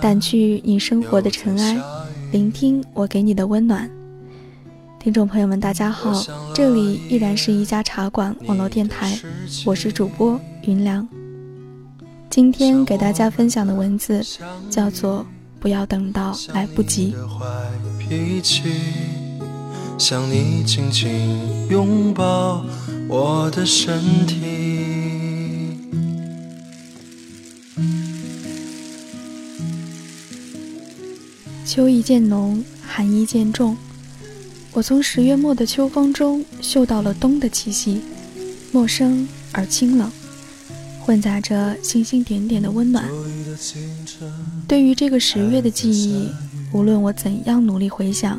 掸去你生活的尘埃，聆听我给你的温暖。听众朋友们，大家好，这里依然是一家茶馆网络电台，我是主播云良。今天给大家分享的文字叫做《不要等到来不及》。想你紧紧拥抱我的身体。秋意渐浓，寒意渐重。我从十月末的秋风中嗅到了冬的气息，陌生而清冷，混杂着星星点点的温暖。对于这个十月的记忆，无论我怎样努力回想，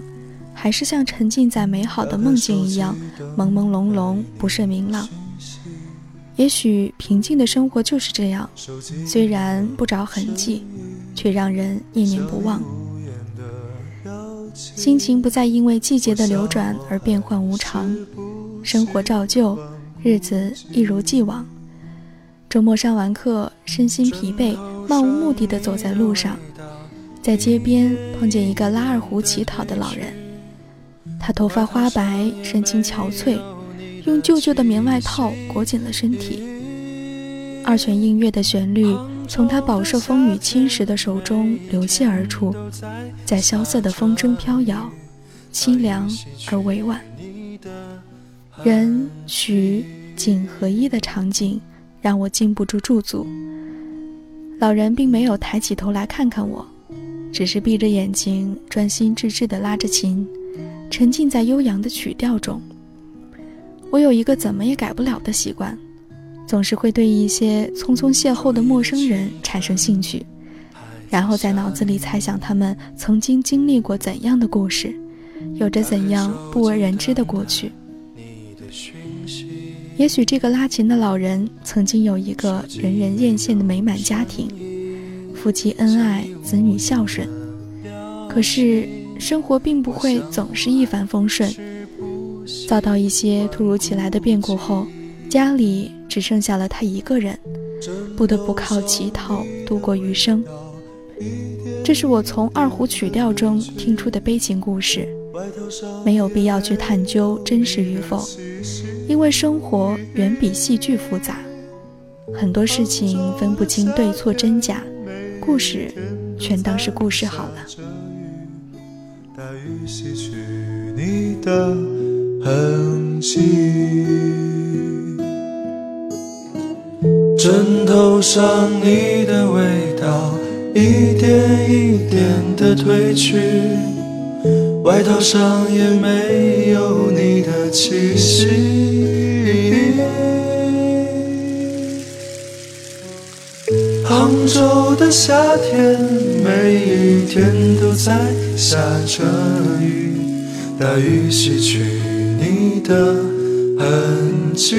还是像沉浸在美好的梦境一样朦朦胧胧，不甚明朗。也许平静的生活就是这样，虽然不着痕迹，却让人念念不忘。心情不再因为季节的流转而变幻无常，生活照旧，日子一如既往。周末上完课，身心疲惫，漫无目的地走在路上，在街边碰见一个拉二胡乞讨的老人。他头发花白，神情憔悴，用旧旧的棉外套裹紧了身体。二泉映月的旋律。从他饱受风雨侵蚀的手中流泻而出，在萧瑟的风中飘摇，凄凉而委婉。人、曲、景合一的场景让我禁不住驻足。老人并没有抬起头来看看我，只是闭着眼睛专心致志地拉着琴，沉浸在悠扬的曲调中。我有一个怎么也改不了的习惯。总是会对一些匆匆邂逅的陌生人产生兴趣，然后在脑子里猜想他们曾经经历过怎样的故事，有着怎样不为人知的过去。也许这个拉琴的老人曾经有一个人人艳羡的美满家庭，夫妻恩爱，子女孝顺。可是生活并不会总是一帆风顺，遭到一些突如其来的变故后，家里。只剩下了他一个人，不得不靠乞讨度过余生。这是我从二胡曲调中听出的悲情故事，没有必要去探究真实与否，因为生活远比戏剧复杂，很多事情分不清对错真假，故事全当是故事好了。枕头上你的味道一点一点的褪去，外套上也没有你的气息。杭州的夏天，每一天都在下着雨，大雨洗去你的痕迹。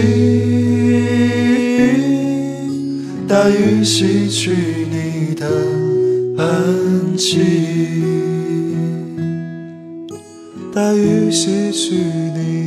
大雨洗去你的痕迹，大雨洗去你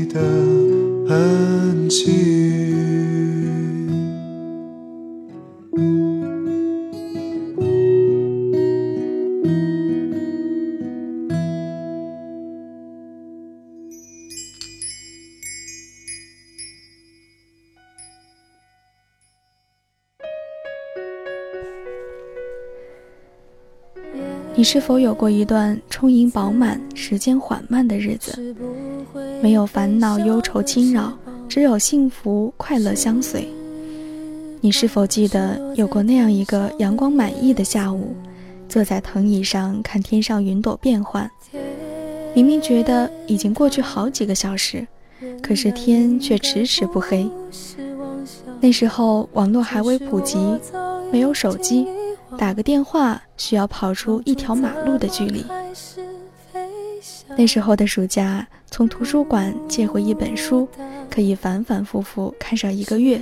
你是否有过一段充盈饱满、时间缓慢的日子？没有烦恼、忧愁侵扰，只有幸福、快乐相随。你是否记得有过那样一个阳光满溢的下午，坐在藤椅上看天上云朵变幻？明明觉得已经过去好几个小时，可是天却迟迟不黑。那时候网络还未普及，没有手机。打个电话需要跑出一条马路的距离。那时候的暑假，从图书馆借回一本书，可以反反复复看上一个月。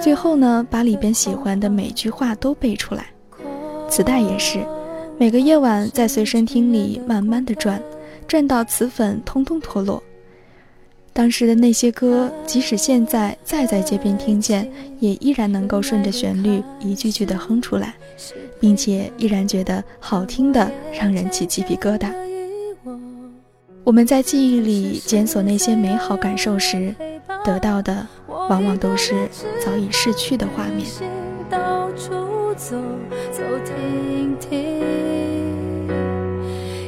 最后呢，把里边喜欢的每句话都背出来。磁带也是，每个夜晚在随身听里慢慢的转，转到磁粉通通脱落。当时的那些歌，即使现在再在街边听见，也依然能够顺着旋律一句句的哼出来，并且依然觉得好听的，让人起鸡皮疙瘩。我们在记忆里检索那些美好感受时，得到的往往都是早已逝去的画面。到处走走停停，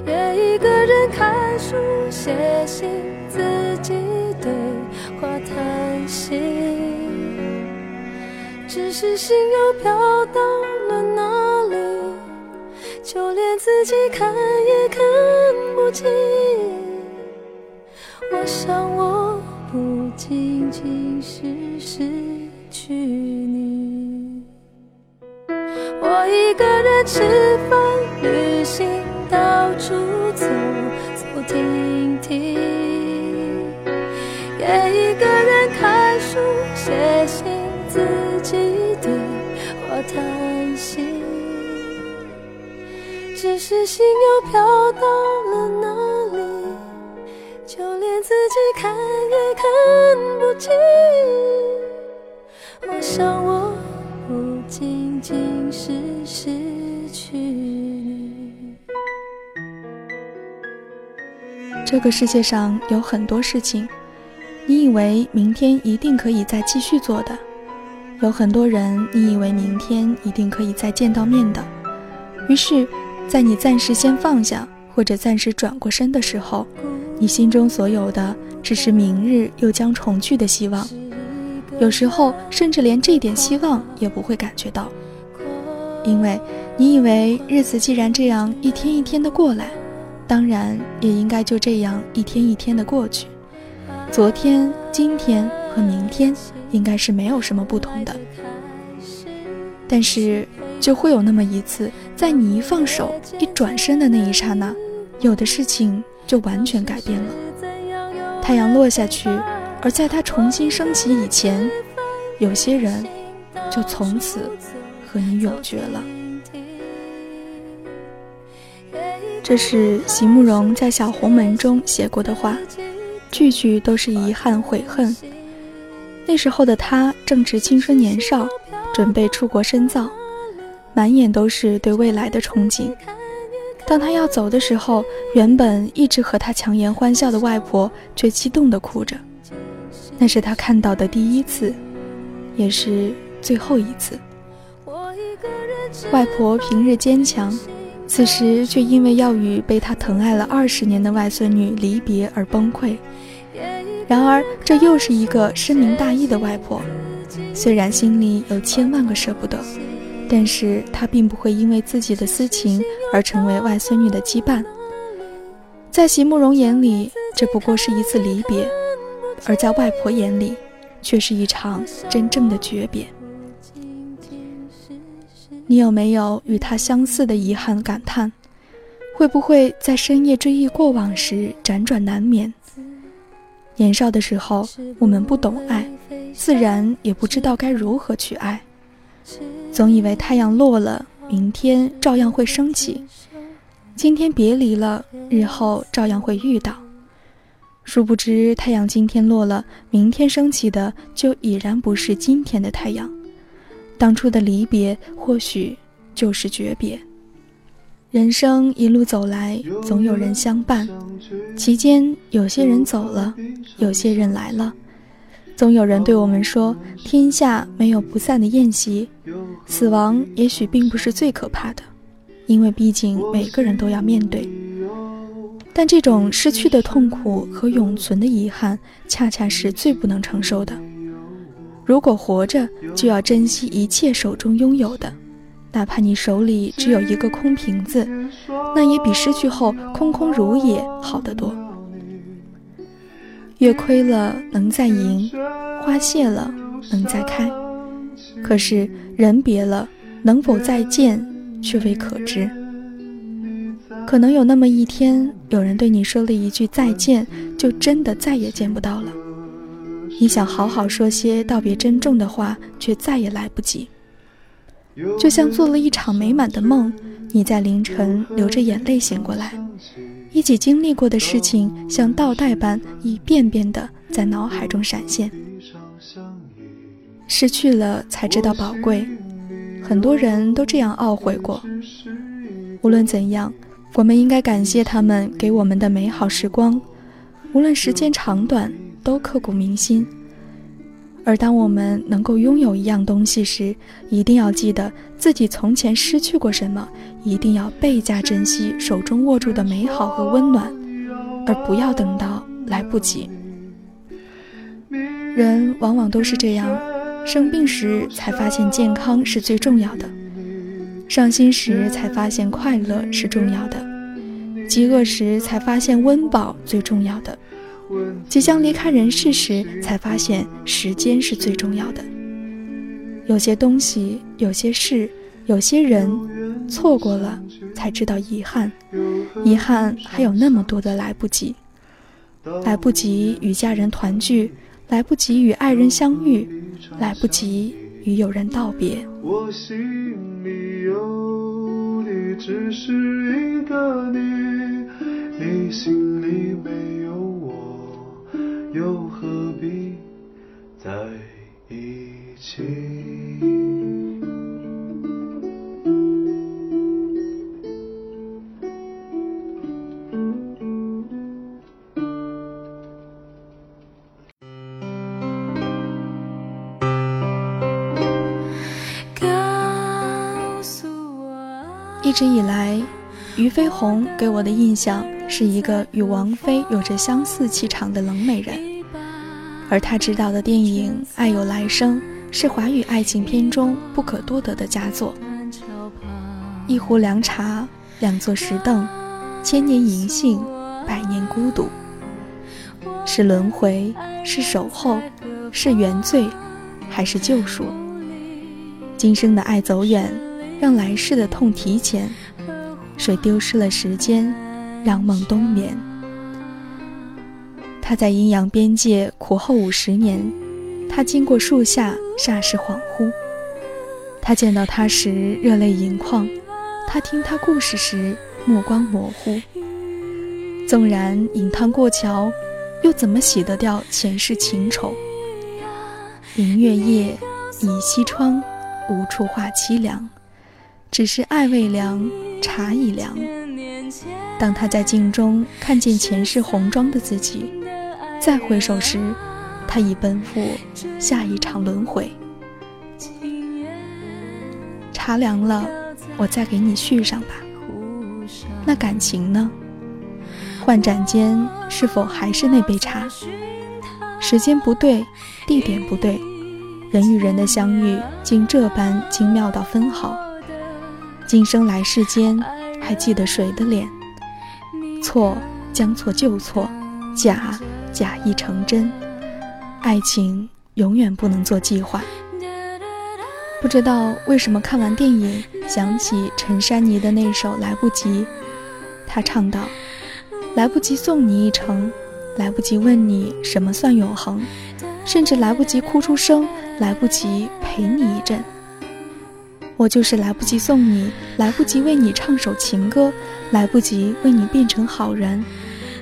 也一个人看书写信，自己对话谈心，只是心又飘到了哪里，就连自己看也看不清。我想，我不仅仅是失去你。我一个人吃饭、旅行、到处走走停停，只是心又飘到了哪里？就连自己看也看不清。我想，我不仅仅是失去你。这个世界上有很多事情，你以为明天一定可以再继续做的；有很多人，你以为明天一定可以再见到面的。于是，在你暂时先放下，或者暂时转过身的时候。你心中所有的，只是明日又将重聚的希望，有时候甚至连这点希望也不会感觉到，因为你以为日子既然这样一天一天的过来，当然也应该就这样一天一天的过去。昨天、今天和明天应该是没有什么不同的，但是就会有那么一次，在你一放手、一转身的那一刹那，有的事情。就完全改变了。太阳落下去，而在它重新升起以前，有些人就从此和你永绝了。这是席慕容在《小红门》中写过的话，句句都是遗憾悔恨。那时候的他正值青春年少，准备出国深造，满眼都是对未来的憧憬。当他要走的时候，原本一直和他强颜欢笑的外婆却激动地哭着。那是他看到的第一次，也是最后一次。外婆平日坚强，此时却因为要与被他疼爱了二十年的外孙女离别而崩溃。然而，这又是一个深明大义的外婆，虽然心里有千万个舍不得。但是他并不会因为自己的私情而成为外孙女的羁绊，在席慕容眼里，这不过是一次离别；而在外婆眼里，却是一场真正的诀别。你有没有与他相似的遗憾感叹？会不会在深夜追忆过往时辗转难眠？年少的时候，我们不懂爱，自然也不知道该如何去爱。总以为太阳落了，明天照样会升起；今天别离了，日后照样会遇到。殊不知，太阳今天落了，明天升起的就已然不是今天的太阳。当初的离别，或许就是诀别。人生一路走来，总有人相伴，其间有些人走了，有些人来了。总有人对我们说：“天下没有不散的宴席，死亡也许并不是最可怕的，因为毕竟每个人都要面对。但这种失去的痛苦和永存的遗憾，恰恰是最不能承受的。如果活着，就要珍惜一切手中拥有的，哪怕你手里只有一个空瓶子，那也比失去后空空如也好得多。”月亏了能再盈，花谢了能再开，可是人别了，能否再见却未可知。可能有那么一天，有人对你说了一句再见，就真的再也见不到了。你想好好说些道别珍重的话，却再也来不及。就像做了一场美满的梦，你在凌晨流着眼泪醒过来。一起经历过的事情，像倒带般一遍遍地在脑海中闪现。失去了才知道宝贵，很多人都这样懊悔过。无论怎样，我们应该感谢他们给我们的美好时光，无论时间长短，都刻骨铭心。而当我们能够拥有一样东西时，一定要记得自己从前失去过什么，一定要倍加珍惜手中握住的美好和温暖，而不要等到来不及。人往往都是这样，生病时才发现健康是最重要的，伤心时才发现快乐是重要的，饥饿时才发现温饱最重要的。即将离开人世时，才发现时间是最重要的。有些东西，有些事，有些人，错过了才知道遗憾。遗憾还有那么多的来不及，来不及与家人团聚，来不及与爱人相遇，来不及与友人道别。我心里有你，只是一个你，你心里没有我。又何必在意起？一直以来，俞飞鸿给我的印象。是一个与王菲有着相似气场的冷美人，而她执导的电影《爱有来生》是华语爱情片中不可多得的佳作。一壶凉茶，两座石凳，千年银杏，百年孤独，是轮回，是守候，是原罪，还是救赎？今生的爱走远，让来世的痛提前。谁丢失了时间？让梦冬眠。他在阴阳边界苦候五十年，他经过树下，霎时恍惚。他见到他时，热泪盈眶；他听他故事时，目光模糊。纵然饮汤过桥，又怎么洗得掉前世情仇？明月夜，倚西窗，无处话凄凉。只是爱未凉，茶已凉。当他在镜中看见前世红妆的自己，再回首时，他已奔赴下一场轮回。茶凉了，我再给你续上吧。那感情呢？换盏间，是否还是那杯茶？时间不对，地点不对，人与人的相遇竟这般精妙到分毫。今生来世间。还记得谁的脸？错，将错就错；假，假亦成真。爱情永远不能做计划。不知道为什么看完电影，想起陈珊妮的那首《来不及》。她唱道：“来不及送你一程，来不及问你什么算永恒，甚至来不及哭出声，来不及陪你一阵。”我就是来不及送你，来不及为你唱首情歌，来不及为你变成好人。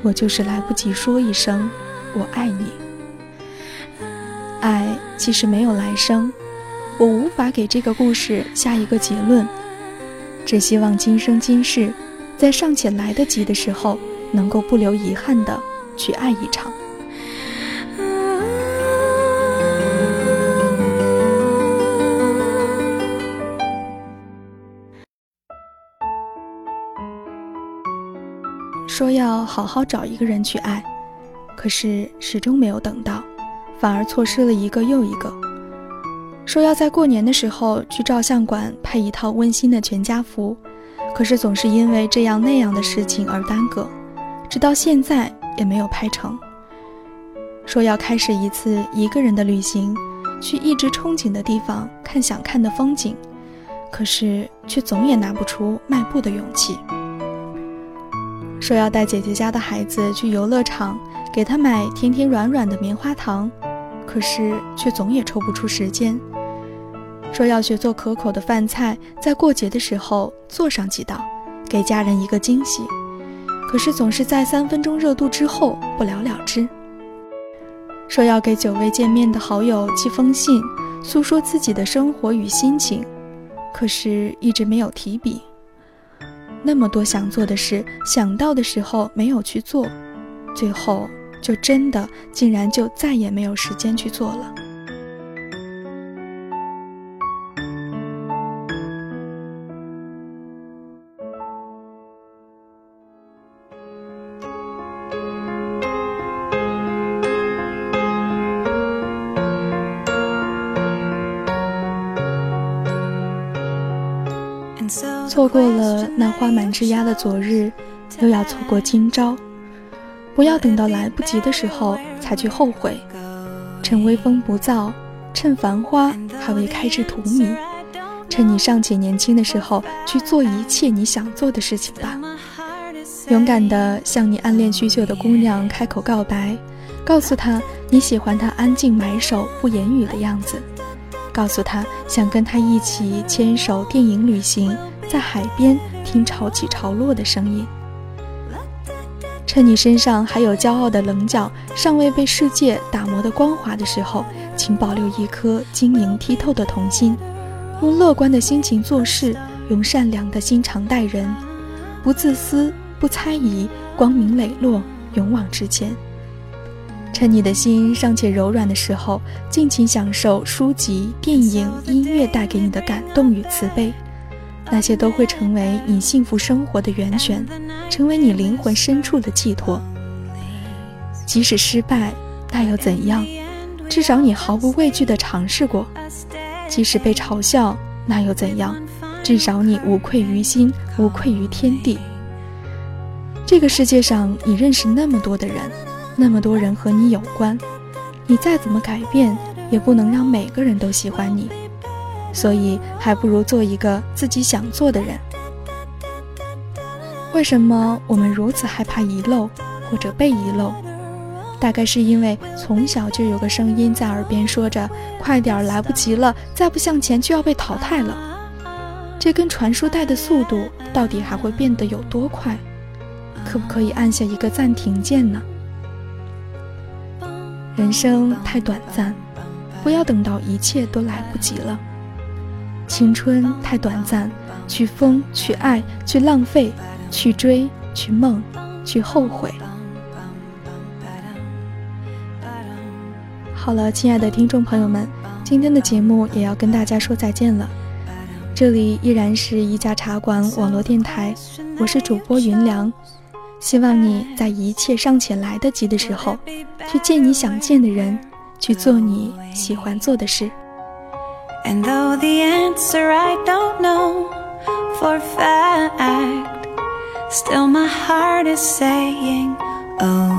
我就是来不及说一声我爱你。爱其实没有来生，我无法给这个故事下一个结论，只希望今生今世，在尚且来得及的时候，能够不留遗憾的去爱一场。说要好好找一个人去爱，可是始终没有等到，反而错失了一个又一个。说要在过年的时候去照相馆拍一套温馨的全家福，可是总是因为这样那样的事情而耽搁，直到现在也没有拍成。说要开始一次一个人的旅行，去一直憧憬的地方看想看的风景，可是却总也拿不出迈步的勇气。说要带姐姐家的孩子去游乐场，给他买甜甜软软的棉花糖，可是却总也抽不出时间。说要学做可口的饭菜，在过节的时候做上几道，给家人一个惊喜，可是总是在三分钟热度之后不了了之。说要给久未见面的好友寄封信，诉说自己的生活与心情，可是一直没有提笔。那么多想做的事，想到的时候没有去做，最后就真的竟然就再也没有时间去做了。错过了那花满枝桠的昨日，又要错过今朝。不要等到来不及的时候才去后悔。趁微风不燥，趁繁花还未开至荼蘼，趁你尚且年轻的时候，去做一切你想做的事情吧。勇敢地向你暗恋许久的姑娘开口告白，告诉她你喜欢她安静埋首不言语的样子，告诉她想跟她一起牵手电影旅行。在海边听潮起潮落的声音，趁你身上还有骄傲的棱角，尚未被世界打磨的光滑的时候，请保留一颗晶莹剔透的童心，用乐观的心情做事，用善良的心肠待人，不自私，不猜疑，光明磊落，勇往直前。趁你的心尚且柔软的时候，尽情享受书籍、电影、音乐带给你的感动与慈悲。那些都会成为你幸福生活的源泉，成为你灵魂深处的寄托。即使失败，那又怎样？至少你毫不畏惧地尝试过。即使被嘲笑，那又怎样？至少你无愧于心，无愧于天地。这个世界上，你认识那么多的人，那么多人和你有关。你再怎么改变，也不能让每个人都喜欢你。所以，还不如做一个自己想做的人。为什么我们如此害怕遗漏或者被遗漏？大概是因为从小就有个声音在耳边说着：“快点儿，来不及了，再不向前就要被淘汰了。”这根传输带的速度到底还会变得有多快？可不可以按下一个暂停键呢？人生太短暂，不要等到一切都来不及了。青春太短暂，去疯，去爱，去浪费，去追，去梦，去后悔。好了，亲爱的听众朋友们，今天的节目也要跟大家说再见了。这里依然是一家茶馆网络电台，我是主播云良，希望你在一切尚且来得及的时候，去见你想见的人，去做你喜欢做的事。And though the answer I don't know for fact, still my heart is saying, Oh.